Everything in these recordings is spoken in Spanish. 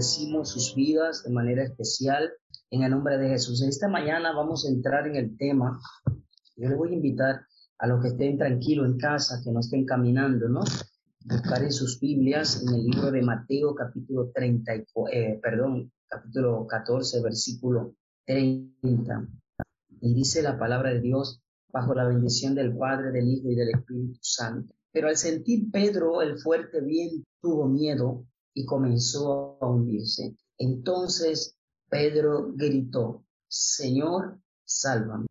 bendecimos sus vidas de manera especial en el nombre de Jesús. Esta mañana vamos a entrar en el tema. Yo le voy a invitar a los que estén tranquilos en casa, que no estén caminando, ¿no? Buscar en sus Biblias en el libro de Mateo capítulo 30, eh, perdón, capítulo 14, versículo 30. Y dice la palabra de Dios bajo la bendición del Padre, del Hijo y del Espíritu Santo. Pero al sentir Pedro el fuerte viento, tuvo miedo y comenzó a hundirse. Entonces Pedro gritó, Señor, sálvame.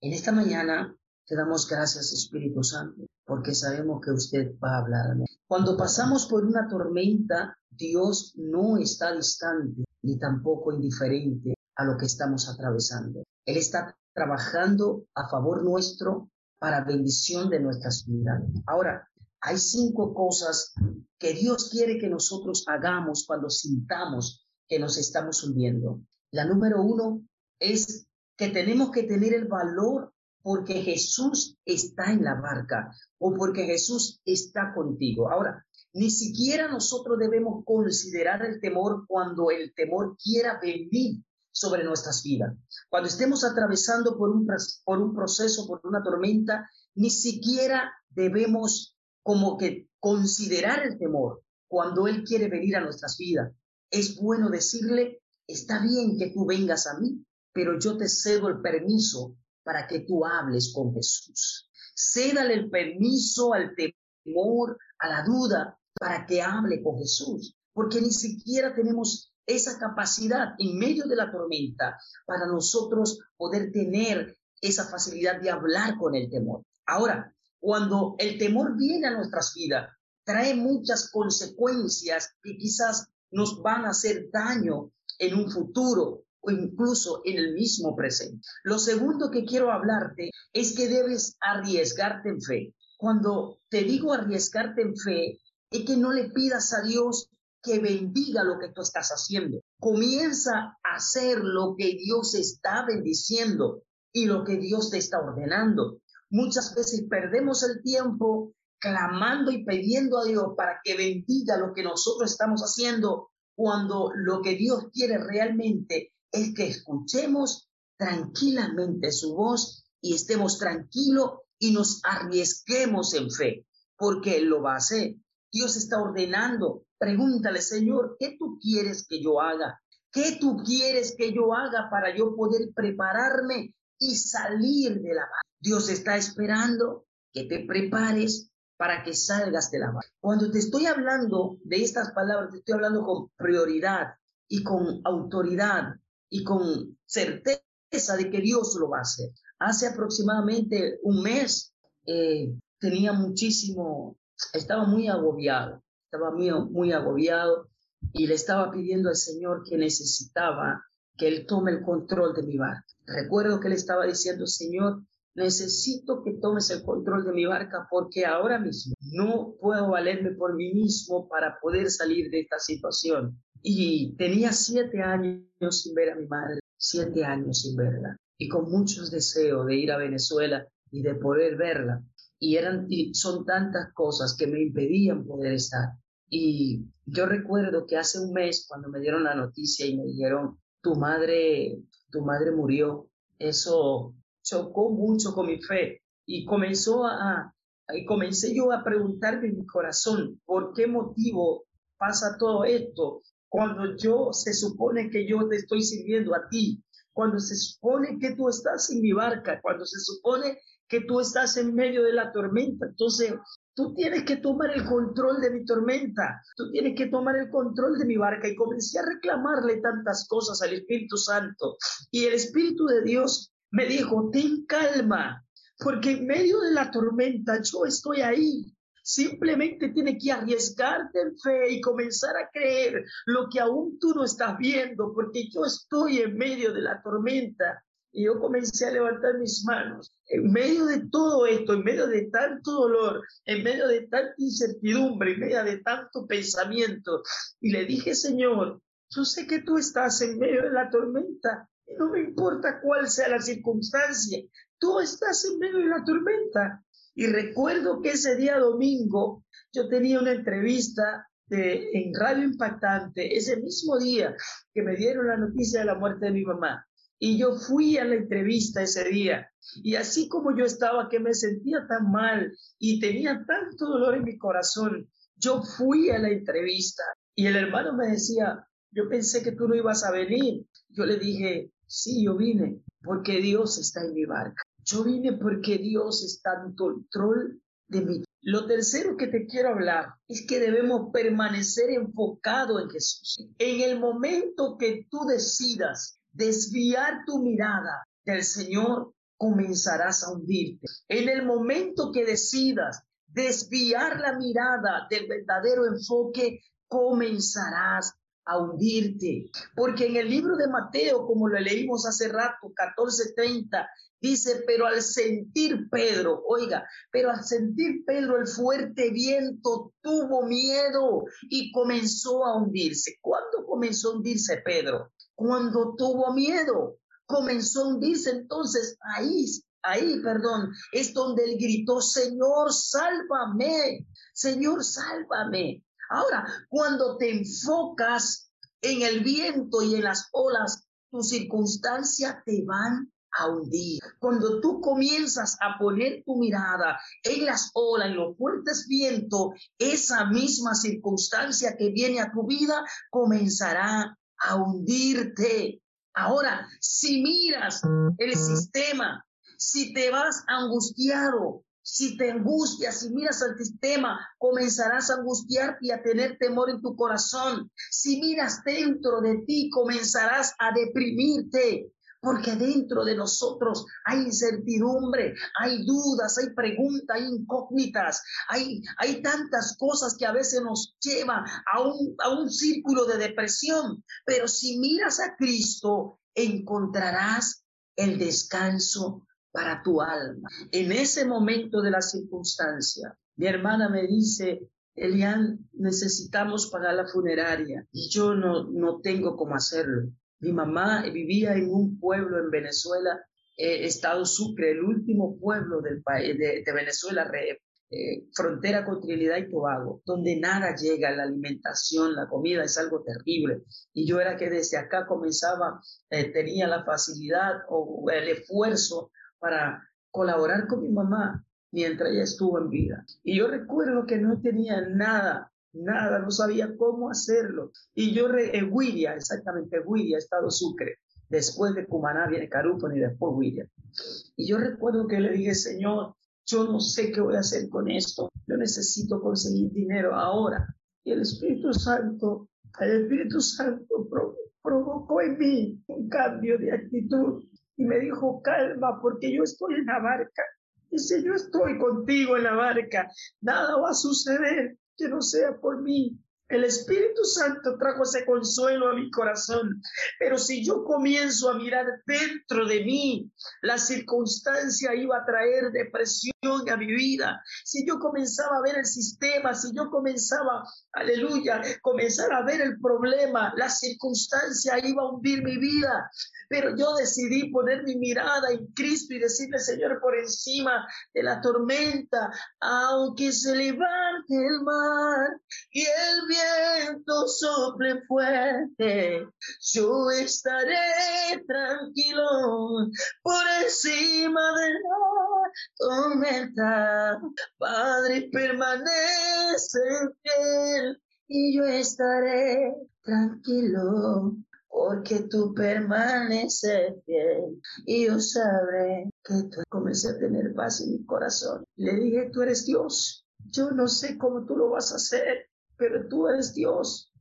En esta mañana te damos gracias, Espíritu Santo, porque sabemos que usted va a hablarme. Cuando pasamos por una tormenta, Dios no está distante ni tampoco indiferente a lo que estamos atravesando. Él está trabajando a favor nuestro para bendición de nuestras vidas. Ahora, hay cinco cosas que Dios quiere que nosotros hagamos cuando sintamos que nos estamos hundiendo. La número uno es que tenemos que tener el valor porque Jesús está en la barca o porque Jesús está contigo. Ahora, ni siquiera nosotros debemos considerar el temor cuando el temor quiera venir sobre nuestras vidas. Cuando estemos atravesando por un, por un proceso, por una tormenta, ni siquiera debemos como que considerar el temor cuando Él quiere venir a nuestras vidas. Es bueno decirle, está bien que tú vengas a mí, pero yo te cedo el permiso para que tú hables con Jesús. Cédale el permiso al temor, a la duda, para que hable con Jesús, porque ni siquiera tenemos esa capacidad en medio de la tormenta para nosotros poder tener esa facilidad de hablar con el temor. Ahora, cuando el temor viene a nuestras vidas, trae muchas consecuencias que quizás nos van a hacer daño en un futuro o incluso en el mismo presente. Lo segundo que quiero hablarte es que debes arriesgarte en fe. Cuando te digo arriesgarte en fe, es que no le pidas a Dios que bendiga lo que tú estás haciendo. Comienza a hacer lo que Dios está bendiciendo y lo que Dios te está ordenando. Muchas veces perdemos el tiempo clamando y pidiendo a Dios para que bendiga lo que nosotros estamos haciendo cuando lo que Dios quiere realmente es que escuchemos tranquilamente su voz y estemos tranquilos y nos arriesguemos en fe, porque Él lo va a hacer. Dios está ordenando Pregúntale, Señor, ¿qué tú quieres que yo haga? ¿Qué tú quieres que yo haga para yo poder prepararme y salir de la? Dios está esperando que te prepares para que salgas de la barca. Cuando te estoy hablando de estas palabras, te estoy hablando con prioridad y con autoridad y con certeza de que Dios lo va a hacer. Hace aproximadamente un mes eh, tenía muchísimo, estaba muy agobiado estaba muy, muy agobiado y le estaba pidiendo al Señor que necesitaba que Él tome el control de mi barca. Recuerdo que le estaba diciendo, Señor, necesito que tomes el control de mi barca porque ahora mismo no puedo valerme por mí mismo para poder salir de esta situación. Y tenía siete años sin ver a mi madre, siete años sin verla, y con muchos deseos de ir a Venezuela y de poder verla y eran y son tantas cosas que me impedían poder estar. Y yo recuerdo que hace un mes cuando me dieron la noticia y me dijeron, tu madre, tu madre murió, eso chocó mucho con mi fe y comenzó a, y comencé yo a preguntarme en mi corazón, ¿por qué motivo pasa todo esto? Cuando yo se supone que yo te estoy sirviendo a ti, cuando se supone que tú estás en mi barca, cuando se supone que tú estás en medio de la tormenta. Entonces, tú tienes que tomar el control de mi tormenta, tú tienes que tomar el control de mi barca. Y comencé a reclamarle tantas cosas al Espíritu Santo. Y el Espíritu de Dios me dijo, ten calma, porque en medio de la tormenta yo estoy ahí. Simplemente tienes que arriesgarte en fe y comenzar a creer lo que aún tú no estás viendo, porque yo estoy en medio de la tormenta y yo comencé a levantar mis manos. En medio de todo esto, en medio de tanto dolor, en medio de tanta incertidumbre, en medio de tanto pensamiento, y le dije, Señor, yo sé que tú estás en medio de la tormenta, no me importa cuál sea la circunstancia, tú estás en medio de la tormenta. Y recuerdo que ese día domingo yo tenía una entrevista en Radio Impactante, ese mismo día que me dieron la noticia de la muerte de mi mamá. Y yo fui a la entrevista ese día. Y así como yo estaba, que me sentía tan mal y tenía tanto dolor en mi corazón, yo fui a la entrevista y el hermano me decía, yo pensé que tú no ibas a venir. Yo le dije, sí, yo vine porque Dios está en mi barca. Yo vine porque Dios está en control de mi lo tercero que te quiero hablar es que debemos permanecer enfocado en Jesús. En el momento que tú decidas desviar tu mirada del Señor, comenzarás a hundirte. En el momento que decidas desviar la mirada del verdadero enfoque, comenzarás a hundirte. Porque en el libro de Mateo, como lo leímos hace rato, 14:30, Dice, pero al sentir Pedro, oiga, pero al sentir Pedro el fuerte viento tuvo miedo y comenzó a hundirse. ¿Cuándo comenzó a hundirse Pedro? Cuando tuvo miedo. Comenzó a hundirse entonces ahí, ahí, perdón, es donde él gritó, Señor, sálvame, Señor, sálvame. Ahora, cuando te enfocas en el viento y en las olas, tus circunstancias te van a hundir. Cuando tú comienzas a poner tu mirada en las olas, en los fuertes vientos, esa misma circunstancia que viene a tu vida comenzará a hundirte. Ahora, si miras el sistema, si te vas angustiado, si te angustias, si miras al sistema, comenzarás a angustiarte y a tener temor en tu corazón. Si miras dentro de ti, comenzarás a deprimirte porque dentro de nosotros hay incertidumbre, hay dudas, hay preguntas, hay incógnitas, hay, hay tantas cosas que a veces nos llevan a un, a un círculo de depresión. Pero si miras a Cristo, encontrarás el descanso para tu alma. En ese momento de la circunstancia, mi hermana me dice, Elian, necesitamos pagar la funeraria y yo no, no tengo cómo hacerlo. Mi mamá vivía en un pueblo en Venezuela, eh, Estado Sucre, el último pueblo del país de, Venezuela, eh, frontera con Trinidad y Tobago, donde nada llega, la alimentación, la comida es algo terrible. Y yo era que desde acá comenzaba, eh, tenía la facilidad o el esfuerzo para colaborar con mi mamá mientras ella estuvo en vida. Y yo recuerdo que no tenía nada nada, no sabía cómo hacerlo. Y yo, en Wiria, exactamente, Wiria, Estado Sucre, después de Cumaná viene Carúpano y después Wiria. Y yo recuerdo que le dije, Señor, yo no sé qué voy a hacer con esto, yo necesito conseguir dinero ahora. Y el Espíritu Santo, el Espíritu Santo provocó en mí un cambio de actitud y me dijo, calma, porque yo estoy en la barca. Si yo estoy contigo en la barca, nada va a suceder que no sea por mí. El Espíritu Santo trajo ese consuelo a mi corazón. Pero si yo comienzo a mirar dentro de mí, la circunstancia iba a traer depresión a mi vida. Si yo comenzaba a ver el sistema, si yo comenzaba, aleluya, comenzar a ver el problema, la circunstancia iba a hundir mi vida. Pero yo decidí poner mi mirada en Cristo y decirle, Señor, por encima de la tormenta, aunque se levante el mar y el viento sople fuerte, yo estaré tranquilo por encima de la tormenta. Padre, permanece fiel y yo estaré tranquilo porque tú permaneces fiel y yo sabré que tú comencé a tener paz en mi corazón. Le dije, tú eres Dios. Yo no sé cómo tú lo vas a hacer, pero tú eres Dios.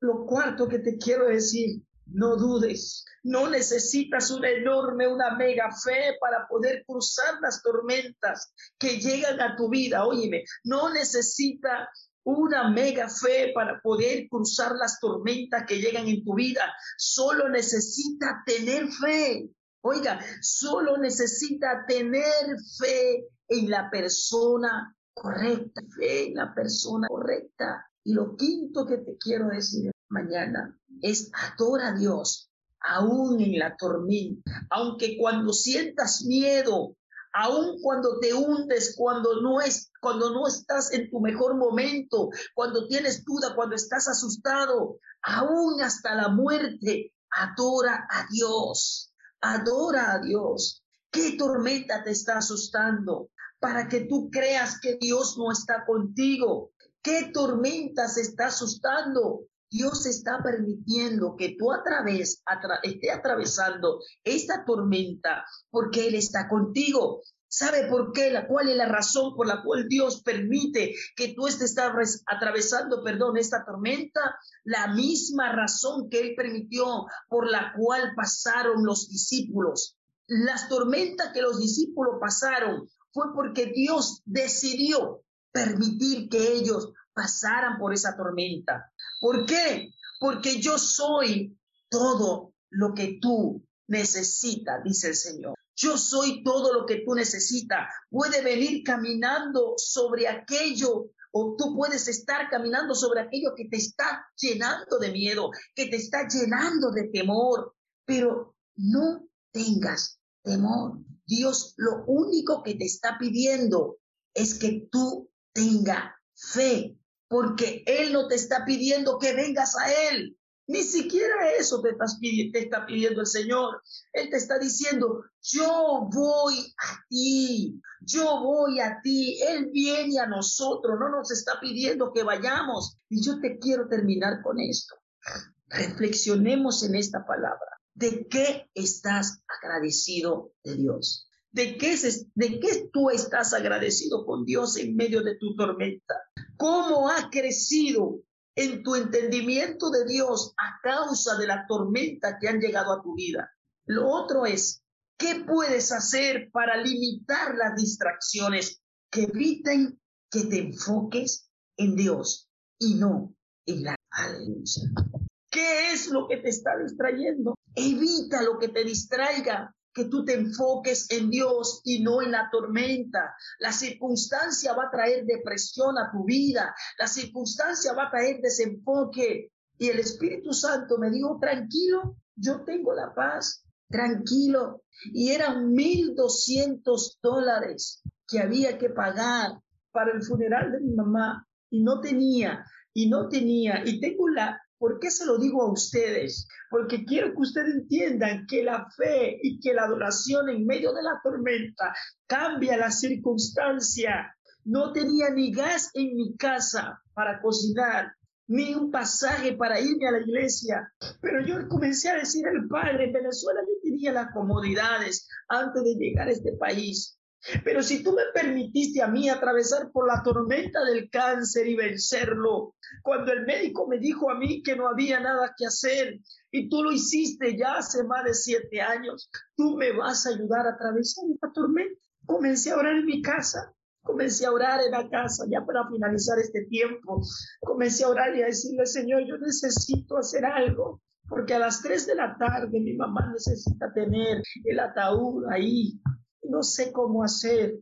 Lo cuarto que te quiero decir, no dudes. No necesitas una enorme, una mega fe para poder cruzar las tormentas que llegan a tu vida. Óyeme, no necesitas una mega fe para poder cruzar las tormentas que llegan en tu vida. Solo necesita tener fe. Oiga, solo necesita tener fe en la persona correcta, fe en la persona correcta. Y lo quinto que te quiero decir mañana es adora a Dios aún en la tormenta, aunque cuando sientas miedo, aun cuando te hundes, cuando no es, cuando no estás en tu mejor momento, cuando tienes duda, cuando estás asustado, aún hasta la muerte, adora a Dios, adora a Dios. ¿Qué tormenta te está asustando? Para que tú creas que Dios no está contigo. ¿Qué tormenta se está asustando? Dios está permitiendo que tú a través, esté atravesando esta tormenta porque Él está contigo. ¿Sabe por qué? La, ¿Cuál es la razón por la cual Dios permite que tú estés atravesando, perdón, esta tormenta? La misma razón que Él permitió por la cual pasaron los discípulos. Las tormentas que los discípulos pasaron fue porque Dios decidió permitir que ellos pasaran por esa tormenta. ¿Por qué? Porque yo soy todo lo que tú necesitas, dice el Señor. Yo soy todo lo que tú necesitas. Puede venir caminando sobre aquello o tú puedes estar caminando sobre aquello que te está llenando de miedo, que te está llenando de temor, pero no tengas temor. Dios lo único que te está pidiendo es que tú tengas fe, porque Él no te está pidiendo que vengas a Él. Ni siquiera eso te, está pidiendo el Señor. Él te está diciendo, yo voy a ti, yo voy a ti. Él viene a nosotros, no nos está pidiendo que vayamos. Y yo te quiero terminar con esto. Reflexionemos en esta palabra. ¿De qué estás agradecido de Dios? ¿De qué, ¿De qué tú estás agradecido con Dios en medio de tu tormenta? ¿Cómo ha crecido en tu entendimiento de Dios a causa de la tormenta que han llegado a tu vida? Lo otro es, ¿qué puedes hacer para limitar las distracciones que eviten que te enfoques en Dios y no en la aleluya? ¿Qué es lo que te está distrayendo? Evita lo que te distraiga que tú te enfoques en Dios y no en la tormenta. La circunstancia va a traer depresión a tu vida. La circunstancia va a traer desenfoque. Y el Espíritu Santo me dijo, tranquilo, yo tengo la paz, tranquilo. Y eran mil doscientos dólares que había que pagar para el funeral de mi mamá. Y no tenía, y no tenía. Y tengo la, ¿Por qué se lo digo a ustedes? Porque quiero que ustedes entiendan que la fe y que la adoración en medio de la tormenta cambia la circunstancia. No tenía ni gas en mi casa para cocinar, ni un pasaje para irme a la iglesia. Pero yo comencé a decir al Padre, en Venezuela yo tenía las comodidades antes de llegar a este país. Pero si tú me permitiste a mí atravesar por la tormenta del cáncer y vencerlo, cuando el médico me dijo a mí que no había nada que hacer y tú lo hiciste ya hace más de siete años, tú me vas a ayudar a atravesar esta tormenta. Comencé a orar en mi casa, comencé a orar en la casa ya para finalizar este tiempo. Comencé a orar y a decirle, Señor, yo necesito hacer algo. Porque a las tres de la tarde mi mamá necesita tener el ataúd ahí no sé cómo hacer,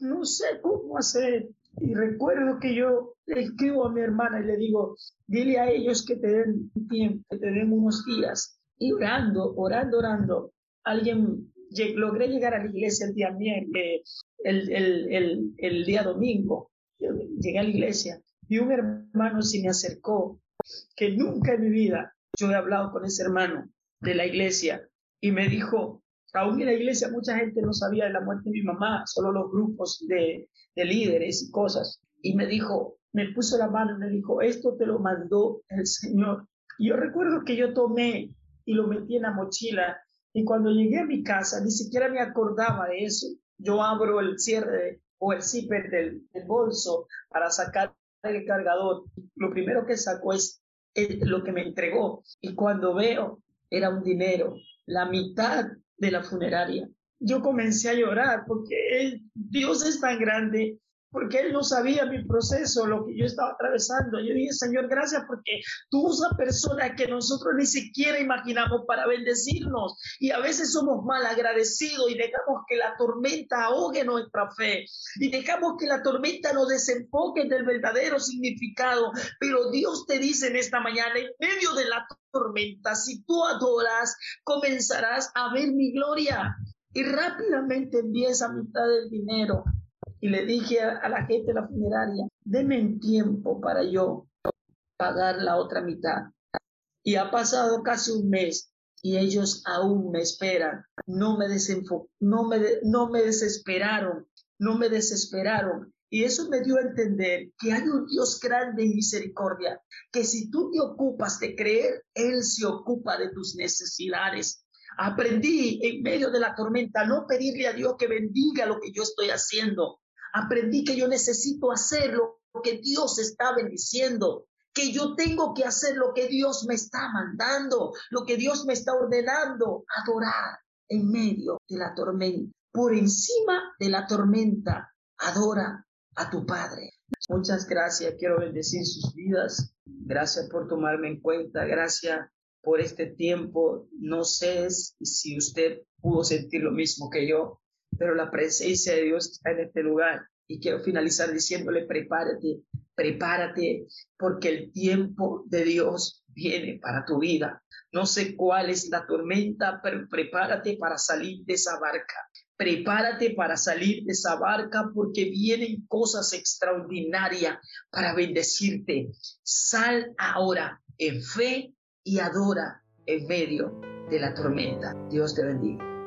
no sé cómo hacer. Y recuerdo que yo le escribo a mi hermana y le digo, dile a ellos que te den tiempo, que te den unos días. Y orando, orando, orando, alguien, logré llegar a la iglesia el día miércoles, el, el día domingo. llegué a la iglesia y un hermano se me acercó, que nunca en mi vida yo he hablado con ese hermano de la iglesia y me dijo, Aún en la iglesia mucha gente no sabía de la muerte de mi mamá, solo los grupos de, líderes y cosas. Y me dijo, me puso la mano y me dijo, esto te lo mandó el Señor. Y yo recuerdo que yo tomé y lo metí en la mochila y cuando llegué a mi casa ni siquiera me acordaba de eso. Yo abro el cierre o el zipper del, bolso para sacar el cargador. Lo primero que sacó es lo que me entregó y cuando veo era un dinero, la mitad de la funeraria. Yo comencé a llorar porque Dios es tan grande porque Él no sabía mi proceso, lo que yo estaba atravesando. Yo dije, Señor, gracias porque tú usas personas que nosotros ni siquiera imaginamos para bendecirnos. Y a veces somos mal agradecidos y dejamos que la tormenta ahogue nuestra fe. Y dejamos que la tormenta nos desenfoque del verdadero significado. Pero Dios te dice en esta mañana, en medio de la tormenta, si tú adoras, comenzarás a ver mi gloria. Y rápidamente envié esa mitad del dinero y le dije a, la gente de la funeraria, denme tiempo para yo pagar la otra mitad. Y ha pasado casi un mes y ellos aún me esperan. No me, no me, no me desesperaron, no me desesperaron. Y eso me dio a entender que hay un Dios grande en misericordia, que si tú te ocupas de creer, Él se ocupa de tus necesidades. Aprendí en medio de la tormenta no pedirle a Dios que bendiga lo que yo estoy haciendo. Aprendí que yo necesito hacer lo que Dios está bendiciendo, que yo tengo que hacer lo que Dios me está mandando, lo que Dios me está ordenando, adorar en medio de la tormenta. Por encima de la tormenta, adora a tu Padre. Muchas gracias, quiero bendecir sus vidas. Gracias por tomarme en cuenta, gracias por este tiempo. No sé si usted pudo sentir lo mismo que yo, pero la presencia de Dios está en este lugar. Y quiero finalizar diciéndole, prepárate, prepárate, porque el tiempo de Dios viene para tu vida. No sé cuál es la tormenta, pero prepárate para salir de esa barca. Prepárate para salir de esa barca porque vienen cosas extraordinarias para bendecirte. Sal ahora en fe y adora en medio de la tormenta. Dios te bendiga.